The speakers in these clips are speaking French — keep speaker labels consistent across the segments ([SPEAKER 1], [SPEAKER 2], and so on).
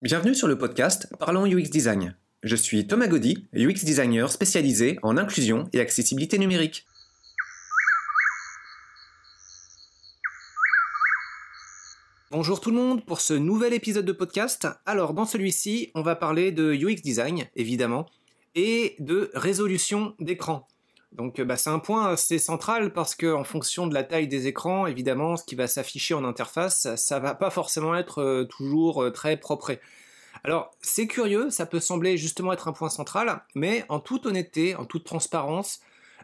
[SPEAKER 1] Bienvenue sur le podcast Parlons UX Design. Je suis Thomas Gaudy, UX designer spécialisé en inclusion et accessibilité numérique. Bonjour tout le monde pour ce nouvel épisode de podcast. Alors dans celui-ci, on va parler de UX design, évidemment, et de résolution d'écran. Donc bah, c'est un point assez central parce que en fonction de la taille des écrans, évidemment, ce qui va s'afficher en interface, ça va pas forcément être euh, toujours euh, très propre. Alors c'est curieux, ça peut sembler justement être un point central, mais en toute honnêteté, en toute transparence,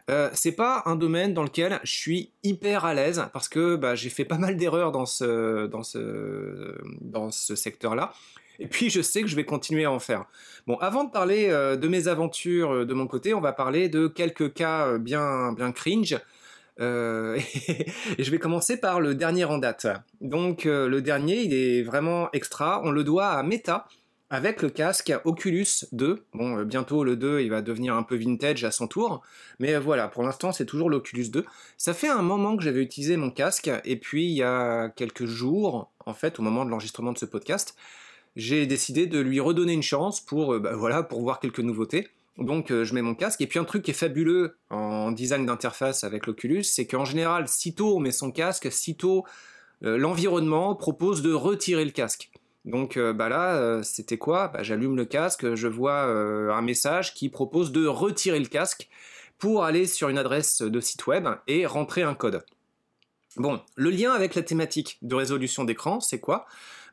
[SPEAKER 1] euh, c'est pas un domaine dans lequel je suis hyper à l'aise parce que bah, j'ai fait pas mal d'erreurs dans ce, secteur-là. Et puis je sais que je vais continuer à en faire. Bon, avant de parler euh, de mes aventures euh, de mon côté, on va parler de quelques cas bien, bien cringe. et je vais commencer par le dernier en date. Donc le dernier, il est vraiment extra. On le doit à Meta avec le casque Oculus 2. Bon, bientôt le 2, il va devenir un peu vintage à son tour. Mais voilà, pour l'instant, c'est toujours l'Oculus 2. Ça fait un moment que j'avais utilisé mon casque. Et puis, il y a quelques jours, en fait, au moment de l'enregistrement de ce podcast, j'ai décidé de lui redonner une chance pour, euh, bah, voilà, pour voir quelques nouveautés. Donc euh, je mets mon casque. Et puis un truc qui est fabuleux en design d'interface avec l'Oculus, c'est qu'en général, sitôt on met son casque, sitôt euh, l'environnement propose de retirer le casque. Donc bah là, c'était quoi? Bah, J'allume le casque, je vois un message qui propose de retirer le casque pour aller sur une adresse de site web et rentrer un code. Bon, le lien avec la thématique de résolution d'écran, c'est quoi?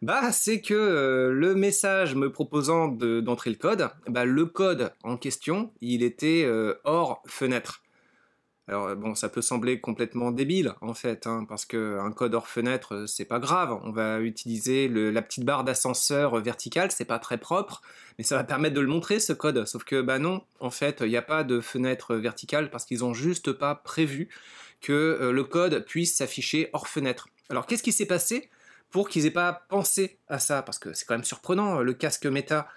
[SPEAKER 1] Bah, c'est que euh, le message me proposant d'entrer le code, bah, le code en question, il était euh, hors fenêtre. Alors bon, ça peut sembler complètement débile en fait, hein, parce qu'un code hors fenêtre, euh, c'est pas grave. On va utiliser la petite barre d'ascenseur verticale, c'est pas très propre, mais ça va permettre de le montrer ce code. Sauf que bah non, en fait, il n'y a pas de fenêtre verticale parce qu'ils ont juste pas prévu que le code puisse s'afficher hors fenêtre. Alors qu'est-ce qui s'est passé pour qu'ils aient pas pensé à ça, parce que c'est quand même surprenant, le casque méta,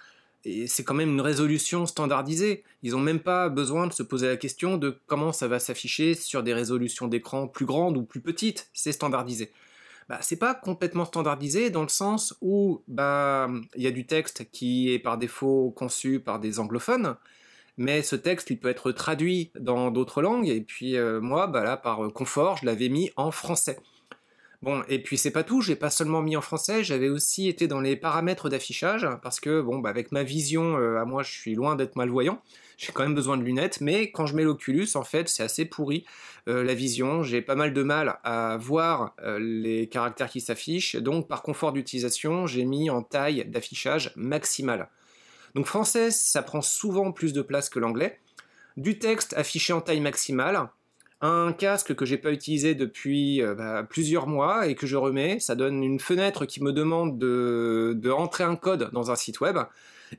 [SPEAKER 1] et c'est quand même une résolution standardisée. Ils n'ont même pas besoin de se poser la question de comment ça va s'afficher sur des résolutions d'écran plus grandes ou plus petites, c'est standardisé. Bah, c'est pas complètement standardisé dans le sens où bah il y a du texte qui est par défaut conçu par des anglophones, mais ce texte peut être traduit dans d'autres langues et puis euh, moi bah là par confort je l'avais mis en français. Bon, et puis c'est pas tout, j'ai pas seulement mis en français, j'avais aussi été dans les paramètres d'affichage, parce que, bon, bah, avec ma vision, euh, à moi, je suis loin d'être malvoyant, j'ai quand même besoin de lunettes, mais quand je mets l'Oculus, en fait, c'est assez pourri, euh, la vision, j'ai pas mal de mal à voir euh, les caractères qui s'affichent, donc par confort d'utilisation, j'ai mis en taille d'affichage maximale. Donc français, ça prend souvent plus de place que l'anglais, du texte affiché en taille maximale, un casque que j'ai pas utilisé depuis euh, bah, plusieurs mois et que je remets. Ça donne une fenêtre qui me demande de, de entrer un code dans un site web.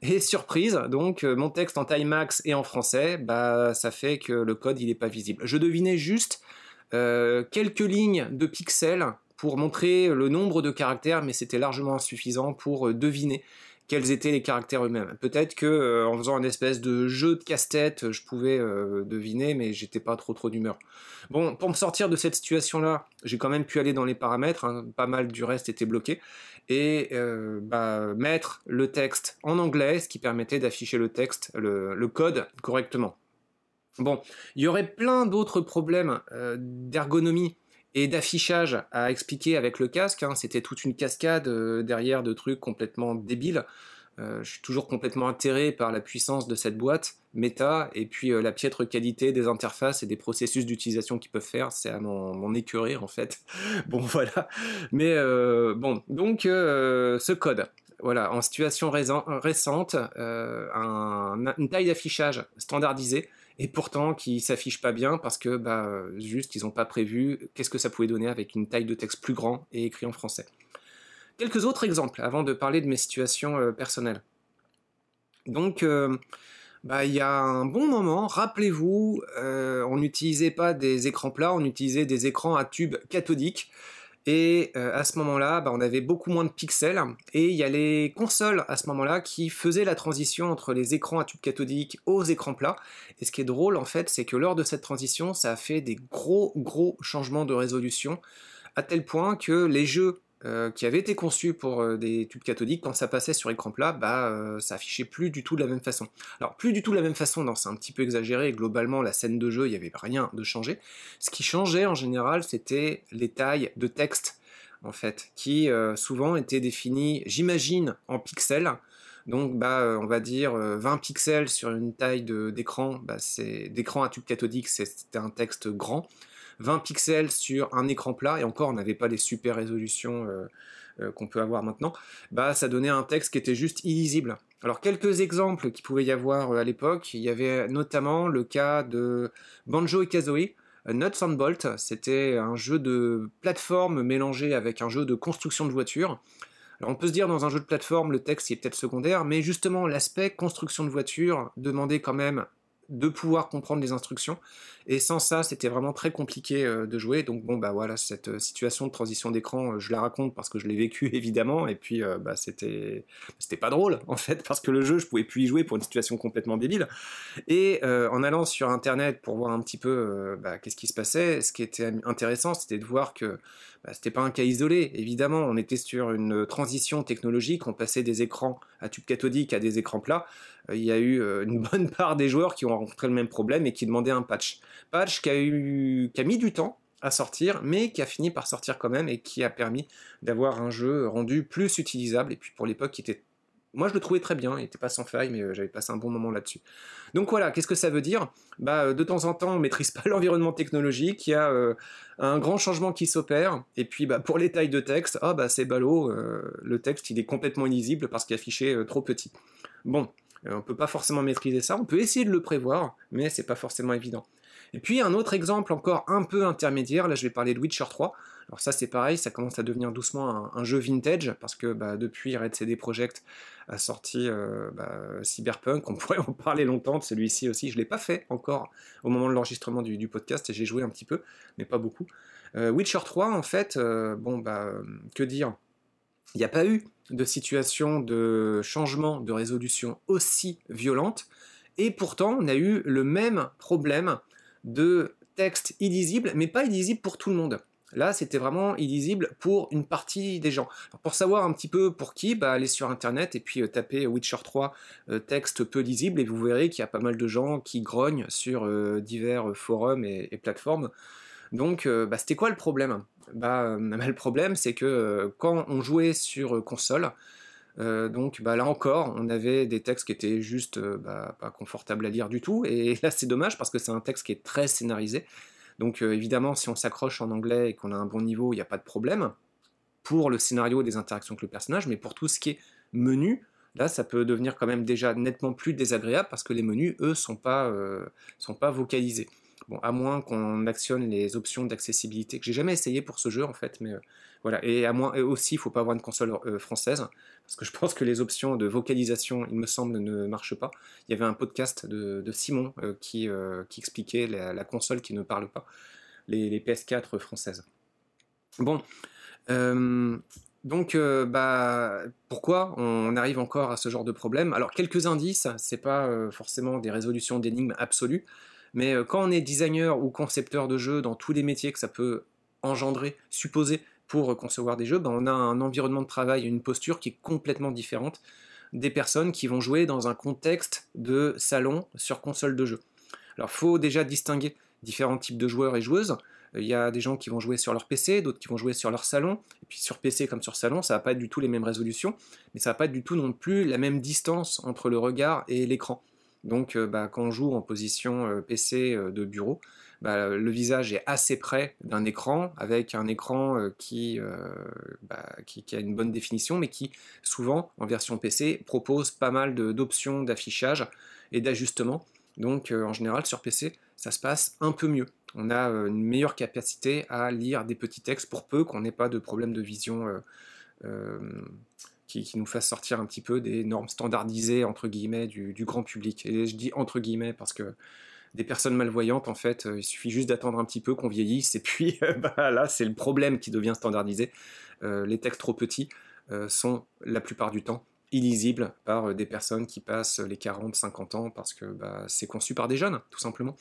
[SPEAKER 1] Et surprise, donc euh, mon texte en taille max et en français, bah ça fait que le code il est pas visible. Je devinais juste euh, quelques lignes de pixels pour montrer le nombre de caractères, mais c'était largement insuffisant pour deviner quels étaient les caractères eux-mêmes. Peut-être que euh, en faisant un espèce de jeu de casse-tête, je pouvais euh, deviner, mais j'étais pas trop trop d'humeur. Bon, pour me sortir de cette situation-là, j'ai quand même pu aller dans les paramètres, hein, pas mal du reste était bloqué, et euh, bah, mettre le texte en anglais, ce qui permettait d'afficher le texte, le, code correctement. Bon, il y aurait plein d'autres problèmes d'ergonomie et d'affichage à expliquer avec le casque. Hein. C'était toute une cascade euh, derrière de trucs complètement débiles. Euh, je suis toujours complètement atterré par la puissance de cette boîte Meta et puis euh, la piètre qualité des interfaces et des processus d'utilisation qu'ils peuvent faire. C'est à mon, écœuré en fait. bon voilà. Mais bon, donc ce code. Voilà, en situation récente, une taille d'affichage standardisée et pourtant qui s'affiche pas bien parce que bah, juste ils n'ont pas prévu qu'est-ce que ça pouvait donner avec une taille de texte plus grand et écrit en français. Quelques autres exemples avant de parler de mes situations euh, personnelles. Donc, euh, bah, il y a un bon moment, rappelez-vous, euh, on n'utilisait pas des écrans plats, on utilisait des écrans à tube cathodique. Et euh, à ce moment-là, bah, on avait beaucoup moins de pixels. Et il y a les consoles à ce moment-là qui faisaient la transition entre les écrans à tube cathodique aux écrans plats. Et ce qui est drôle en fait, c'est que lors de cette transition, ça a fait des gros gros changements de résolution. À tel point que les jeux euh, qui avait été conçu pour euh, des tubes cathodiques, quand ça passait sur écran plat, bah, ça affichait plus du tout de la même façon. Alors, plus du tout de la même façon, non, c'est un petit peu exagéré, globalement, la scène de jeu, il n'y avait rien de changé. Ce qui changeait en général, c'était les tailles de texte, en fait, qui souvent étaient définies, j'imagine, en pixels. Donc, bah, on va dire 20 pixels sur une taille d'écran, bah, d'écran à tube cathodique, c'était un texte grand. 20 pixels sur un écran plat, et encore on n'avait pas les super résolutions euh, euh, qu'on peut avoir maintenant, bah ça donnait un texte qui était juste illisible. Alors quelques exemples qui pouvaient y avoir euh, à l'époque, il y avait notamment le cas de Banjo et Kazooie, Nuts and Bolt, c'était un jeu de plateforme mélangé avec un jeu de construction de voitures. Alors on peut se dire dans un jeu de plateforme le texte est peut-être secondaire, mais justement l'aspect construction de voiture demandait quand même de pouvoir comprendre les instructions. Et sans ça, c'était vraiment très compliqué euh, de jouer. Donc bon, bah voilà, cette euh, situation de transition d'écran, euh, je la raconte parce que je l'ai vécu évidemment. Et puis, bah, c'était, c'était pas drôle en fait parce que le jeu, je pouvais plus y jouer pour une situation complètement débile. Et en allant sur Internet pour voir un petit peu bah, qu'est-ce qui se passait, ce qui était intéressant, c'était de voir que bah, c'était pas un cas isolé. Évidemment, on était sur une transition technologique. On passait des écrans à tube cathodique à des écrans plats. Il y a eu une bonne part des joueurs qui ont rencontré le même problème et qui demandaient un patch. Patch qui a, eu, qui a mis du temps à sortir, mais qui a fini par sortir quand même et qui a permis d'avoir un jeu rendu plus utilisable. Et puis pour l'époque, qui était moi, je le trouvais très bien, il n'était pas sans faille, mais euh, j'avais passé un bon moment là-dessus. Donc voilà, qu'est-ce que ça veut dire? Bah, euh, de temps en temps, on maîtrise pas l'environnement technologique, il y a euh, un grand changement qui s'opère, et puis bah, pour les tailles de texte, ah bah c'est ballot, le texte il est complètement illisible parce qu'il est affiché trop petit. Bon, on peut pas forcément maîtriser ça, on peut essayer de le prévoir, mais c'est pas forcément évident. Et puis un autre exemple encore un peu intermédiaire, là je vais parler de Witcher 3. Alors ça c'est pareil, ça commence à devenir doucement un, jeu vintage, parce que bah, depuis Red CD Projekt a sorti euh, bah, Cyberpunk, on pourrait en parler longtemps de celui-ci aussi, je ne l'ai pas fait encore au moment de l'enregistrement du, podcast, et j'ai joué un petit peu, mais pas beaucoup. Euh, Witcher 3 en fait, euh, bon bah que dire? Il n'y a pas eu de situation de changement de résolution aussi violente, et pourtant on a eu le même problème de texte illisible, mais pas illisible pour tout le monde. Là, c'était vraiment illisible pour une partie des gens. pour savoir un petit peu pour qui, bah, allez sur Internet et puis euh, tapez Witcher 3 euh, texte peu lisible et vous verrez qu'il y a pas mal de gens qui grognent sur euh, divers forums et, plateformes. Donc, bah, c'était quoi le problème? Bah, Le problème, c'est que quand on jouait sur console, euh, donc bah, là encore, on avait des textes qui étaient juste euh, bah, pas confortables à lire du tout. Et là, c'est dommage parce que c'est un texte qui est très scénarisé. Donc euh, évidemment, si on s'accroche en anglais et qu'on a un bon niveau, il n'y a pas de problème pour le scénario des interactions avec le personnage, mais pour tout ce qui est menu, là, ça peut devenir quand même déjà nettement plus désagréable parce que les menus, eux, sont sont pas vocalisés. À moins qu'on actionne les options d'accessibilité que j'ai jamais essayé pour ce jeu en fait, mais voilà. Et à moins, aussi, il faut pas avoir une console française parce que je pense que les options de vocalisation, il me semble, ne marchent pas. Il y avait un podcast de, Simon euh, qui, euh, expliquait la, console qui ne parle pas, les, PS4 françaises. Bon, euh, donc, bah, pourquoi on arrive encore à ce genre de problème? Alors, quelques indices, c'est pas forcément des résolutions d'énigmes absolues, mais quand on est designer ou concepteur de jeux dans tous les métiers que ça peut engendrer, supposer pour concevoir des jeux, ben, on a un environnement de travail, une posture qui est complètement différente des personnes qui vont jouer dans un contexte de salon sur console de jeu. Alors faut déjà distinguer différents types de joueurs et joueuses. Il y a des gens qui vont jouer sur leur PC, d'autres qui vont jouer sur leur salon. Et puis sur PC comme sur salon, ça va pas être du tout les mêmes résolutions, mais ça va pas être du tout non plus la même distance entre le regard et l'écran. Donc euh, bah, quand on joue en position euh, PC euh, de bureau, bah, le visage est assez près d'un écran, avec un écran bah, qui, a une bonne définition, mais qui souvent, en version PC, propose pas mal d'options d'affichage et d'ajustement. Donc en général, sur PC, ça se passe un peu mieux. On a une meilleure capacité à lire des petits textes pour peu qu'on n'ait pas de problème de vision. Qui, nous fasse sortir un petit peu des normes standardisées entre guillemets du, grand public. Et je dis entre guillemets parce que des personnes malvoyantes, en fait, euh, il suffit juste d'attendre un petit peu qu'on vieillisse, et puis euh, bah, là, c'est le problème qui devient standardisé. Euh, les textes trop petits sont la plupart du temps illisibles par des personnes qui passent les 40-50 ans parce que bah, c'est conçu par des jeunes, tout simplement.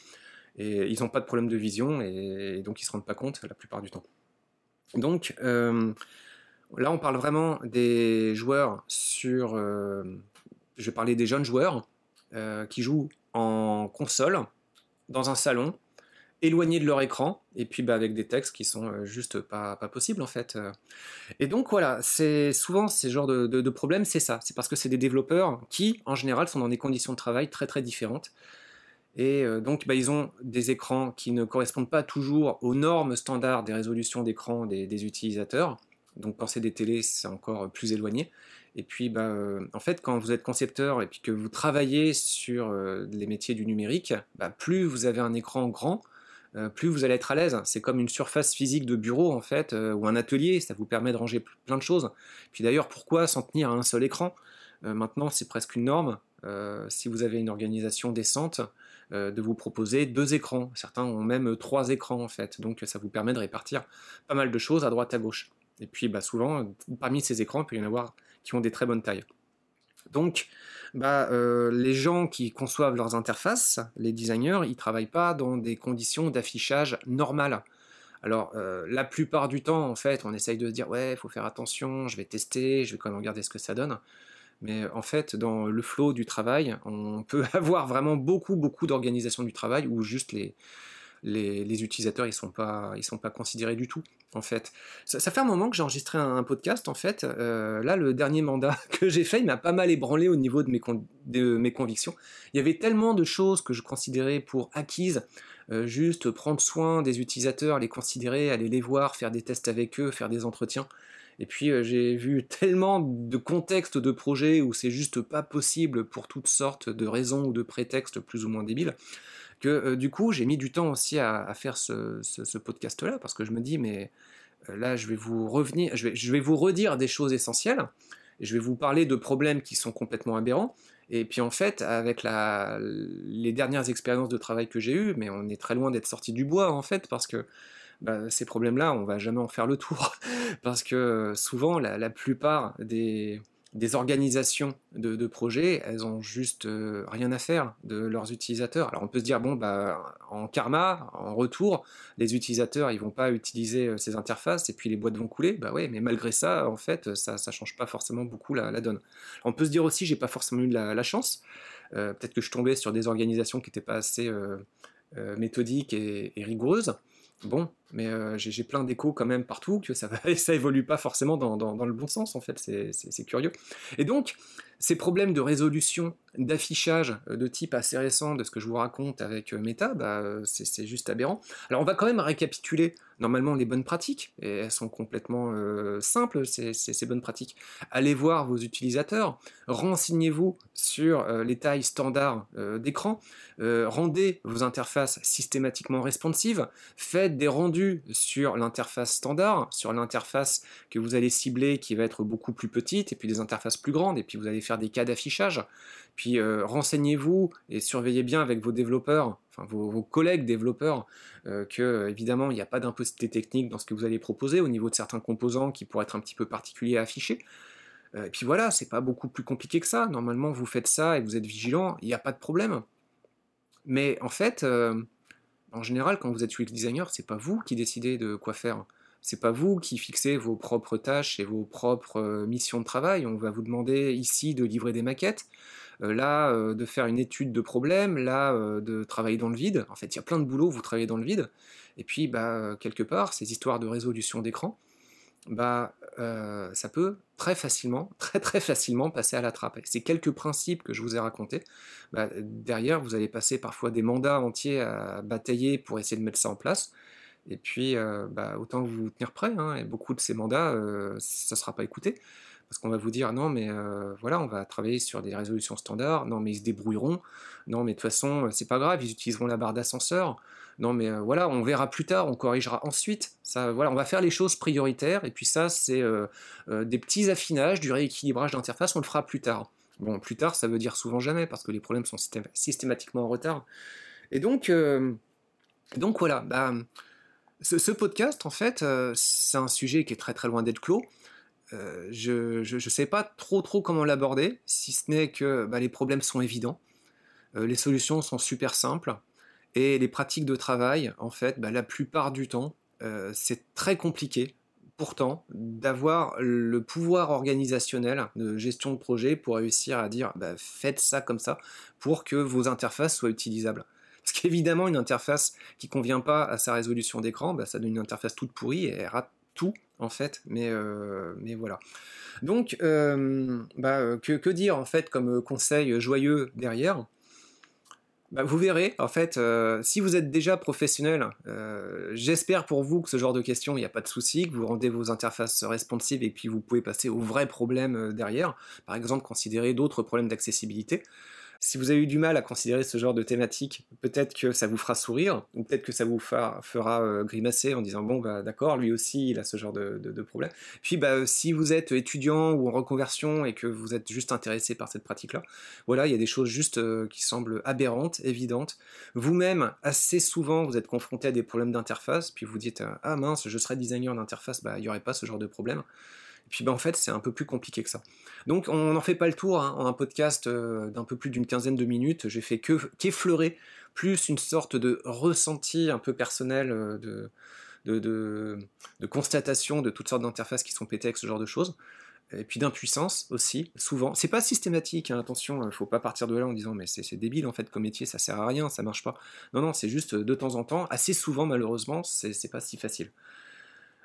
[SPEAKER 1] Et ils n'ont pas de problème de vision et, donc ils ne se rendent pas compte la plupart du temps. Donc, là on parle vraiment des joueurs sur... je vais parler des jeunes joueurs qui jouent en console, dans un salon, éloignés de leur écran, et puis bah, avec des textes qui sont euh, juste pas, pas possibles en fait. Euh. Et donc voilà, c'est souvent ces genres de, de, problèmes, c'est ça. C'est parce que c'est des développeurs qui, en général, sont dans des conditions de travail très très différentes. Et euh, donc, bah, ils ont des écrans qui ne correspondent pas toujours aux normes standards des résolutions d'écran des, utilisateurs. Donc, c'est des télés, c'est encore plus éloigné. Et puis, bah, en fait, quand vous êtes concepteur et puis que vous travaillez sur les métiers du numérique, bah, plus vous avez un écran grand, euh, plus vous allez être à l'aise. C'est comme une surface physique de bureau en fait, euh, ou un atelier, ça vous permet de ranger plein de choses. Puis d'ailleurs, pourquoi s'en tenir à un seul écran? Euh, Maintenant, c'est presque une norme, si vous avez une organisation décente, de vous proposer deux écrans. Certains ont même trois écrans en fait, donc ça vous permet de répartir pas mal de choses à droite à gauche. Et puis bah, souvent, parmi ces écrans, il peut y en avoir qui ont des très bonnes tailles. Donc, bah, euh, les gens qui conçoivent leurs interfaces, les designers, ils travaillent pas dans des conditions d'affichage normales. Alors, euh, la plupart du temps, en fait, on essaye de se dire, ouais, il faut faire attention, je vais tester, je vais quand même regarder ce que ça donne. Mais en fait, dans le flow du travail, on peut avoir vraiment beaucoup, beaucoup d'organisation du travail où juste les, utilisateurs ils ils sont pas considérés du tout en fait. Ça, fait un moment que j'ai enregistré un, podcast en fait. Euh, là le dernier mandat que j'ai fait il m'a pas mal ébranlé au niveau de mes, de mes convictions. Il y avait tellement de choses que je considérais pour acquises. Euh, juste prendre soin des utilisateurs, les considérer, aller les voir, faire des tests avec eux, faire des entretiens. Et puis euh, j'ai vu tellement de contextes de projets où c'est juste pas possible pour toutes sortes de raisons ou de prétextes plus ou moins débiles que euh, du coup, j'ai mis du temps aussi à, faire ce, podcast-là, parce que je me dis, mais euh, là, je vais vous revenir, je vais, vous redire des choses essentielles, et je vais vous parler de problèmes qui sont complètement aberrants. Et puis en fait, avec les dernières expériences de travail que j'ai eues, mais on est très loin d'être sorti du bois en fait, parce que bah, ces problèmes-là, on va jamais en faire le tour, parce que souvent, la plupart des, des organisations de, projets, elles ont juste euh, rien à faire de leurs utilisateurs. Alors on peut se dire, bon, bah, en karma, en retour, les utilisateurs, ils vont pas utiliser euh, ces interfaces et puis les boîtes vont couler. Bah ouais, mais malgré ça, en fait, ça ne change pas forcément beaucoup la, donne. on peut se dire aussi, j'ai pas forcément eu la, la chance. Euh, peut-être que je tombais sur des organisations qui n'étaient pas assez méthodiques et rigoureuses. Bon, mais euh, j'ai plein d'échos quand même partout, que ça, ça évolue pas forcément dans, dans, le bon sens, en fait, c'est curieux. Et donc, ces problèmes de résolution, d'affichage euh, de type assez récent de ce que je vous raconte avec euh, Meta, bah, c'est juste aberrant. Alors on va quand même récapituler normalement les bonnes pratiques, et elles sont complètement simples, ces, ces, bonnes pratiques. Allez voir vos utilisateurs, renseignez-vous sur les tailles standards d'écran, rendez vos interfaces systématiquement responsives, faites des rendus sur l'interface standard, sur l'interface que vous allez cibler qui va être beaucoup plus petite, et puis des interfaces plus grandes, et puis vous allez faire des cas d'affichage. Puis euh, renseignez-vous et surveillez bien avec vos développeurs, enfin vos, collègues développeurs, euh, que évidemment il n'y a pas d'impossibilité technique dans ce que vous allez proposer au niveau de certains composants qui pourraient être un petit peu particuliers à afficher. Euh, et puis voilà, c'est pas beaucoup plus compliqué que ça. Normalement, vous faites ça et vous êtes vigilant, il n'y a pas de problème. Mais en fait, en général, quand vous êtes UX designer, c'est pas vous qui décidez de quoi faire. C'est pas vous qui fixez vos propres tâches et vos propres euh, missions de travail. On va vous demander ici de livrer des maquettes, euh, là euh, de faire une étude de problème, là de travailler dans le vide. En fait, il y a plein de boulot, vous travaillez dans le vide. Et puis, bah, quelque part, ces histoires de résolution d'écran, bah, ça peut très facilement, très très facilement passer à la trappe. Ces quelques principes que je vous ai racontés, bah, derrière, vous allez passer parfois des mandats entiers à batailler pour essayer de mettre ça en place. Et puis, euh, bah, autant vous tenir prêt. Hein, et beaucoup de ces mandats, euh, ça ne sera pas écouté. Parce qu'on va vous dire, non, mais voilà, on va travailler sur des résolutions standards. Non, mais ils se débrouilleront. Non, mais de toute façon, c'est pas grave, ils utiliseront la barre d'ascenseur non mais euh, voilà, on verra plus tard, on corrigera ensuite. Ça, voilà, on va faire les choses prioritaires, et puis ça, c'est euh, euh, des petits affinages, du rééquilibrage d'interface, on le fera plus tard. Bon, plus tard, ça veut dire souvent jamais, parce que les problèmes sont systématiquement en retard. Et donc, voilà, bah, ce, podcast, en fait, c'est un sujet qui est très très loin d'être clos. je ne sais pas trop trop comment l'aborder, si ce n'est que bah, les problèmes sont évidents, les solutions sont super simples, et les pratiques de travail, en fait, bah, la plupart du temps, euh, c'est très compliqué pourtant d'avoir le pouvoir organisationnel de gestion de projet pour réussir à dire bah, faites ça comme ça pour que vos interfaces soient utilisables. Parce qu'évidemment, une interface qui convient pas à sa résolution d'écran, bah, ça donne une interface toute pourrie et elle rate tout en fait. Mais, euh, voilà. Donc, euh, bah, que, dire en fait comme conseil joyeux derrière? Bah, vous verrez, en fait, euh, si vous êtes déjà professionnel, euh, j'espère pour vous que ce genre de questions, il n'y a pas de souci, que vous rendez vos interfaces responsives et puis vous pouvez passer aux vrais problèmes euh, derrière. Par exemple, considérer d'autres problèmes d'accessibilité. Si vous avez eu du mal à considérer ce genre de thématique, peut-être que ça vous fera sourire, ou peut-être que ça vous fera, euh, grimacer en disant bon bah d'accord, lui aussi il a ce genre de, problème. Puis bah si vous êtes étudiant ou en reconversion et que vous êtes juste intéressé par cette pratique-là, voilà, il y a des choses juste euh, qui semblent aberrantes, évidentes. Vous-même, assez souvent, vous êtes confronté à des problèmes d'interface, puis vous dites ah mince, je serais designer d'interface, bah il n'y aurait pas ce genre de problème. Et puis ben, en fait, c'est un peu plus compliqué que ça. Donc on n'en fait pas le tour hein. en un podcast euh, d'un peu plus d'une quinzaine de minutes. J'ai fait que qu'effleurer plus une sorte de ressenti un peu personnel euh, de, constatation de toutes sortes d'interfaces qui sont pétées avec ce genre de choses. Et puis d'impuissance aussi, souvent. C'est pas systématique, hein, attention, il faut pas partir de là en disant mais c'est débile en fait comme métier, ça sert à rien, ça marche pas. Non, non, c'est juste de temps en temps, assez souvent malheureusement, c'est pas si facile.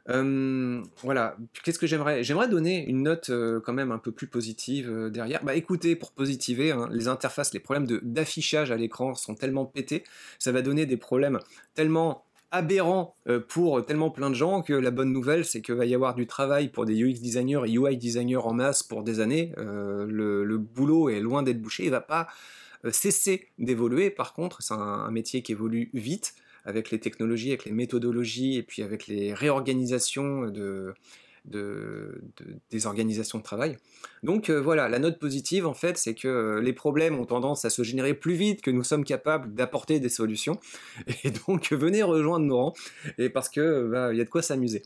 [SPEAKER 1] Euh, voilà, qu'est-ce que j'aimerais? J'aimerais donner une note euh, quand même un peu plus positive euh, derrière. Bah écoutez, pour positiver, hein, les interfaces, les problèmes d'affichage à l'écran sont tellement pétés, ça va donner des problèmes tellement aberrants pour tellement plein de gens que la bonne nouvelle c'est qu'il va y avoir du travail pour des UX designers et UI designers en masse pour des années. Le, boulot est loin d'être bouché, il va pas cesser d'évoluer. Par contre, c'est un métier qui évolue vite avec les technologies, avec les méthodologies et puis avec les réorganisations de, des organisations de travail. Donc euh, voilà, la note positive en fait, c'est que euh, les problèmes ont tendance à se générer plus vite que nous sommes capables d'apporter des solutions. Et donc venez rejoindre nos rangs, et parce que bah, il y a de quoi s'amuser.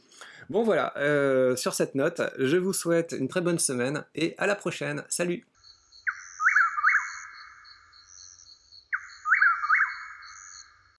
[SPEAKER 1] Bon voilà, euh, sur cette note, je vous souhaite une très bonne semaine et à la prochaine. Salut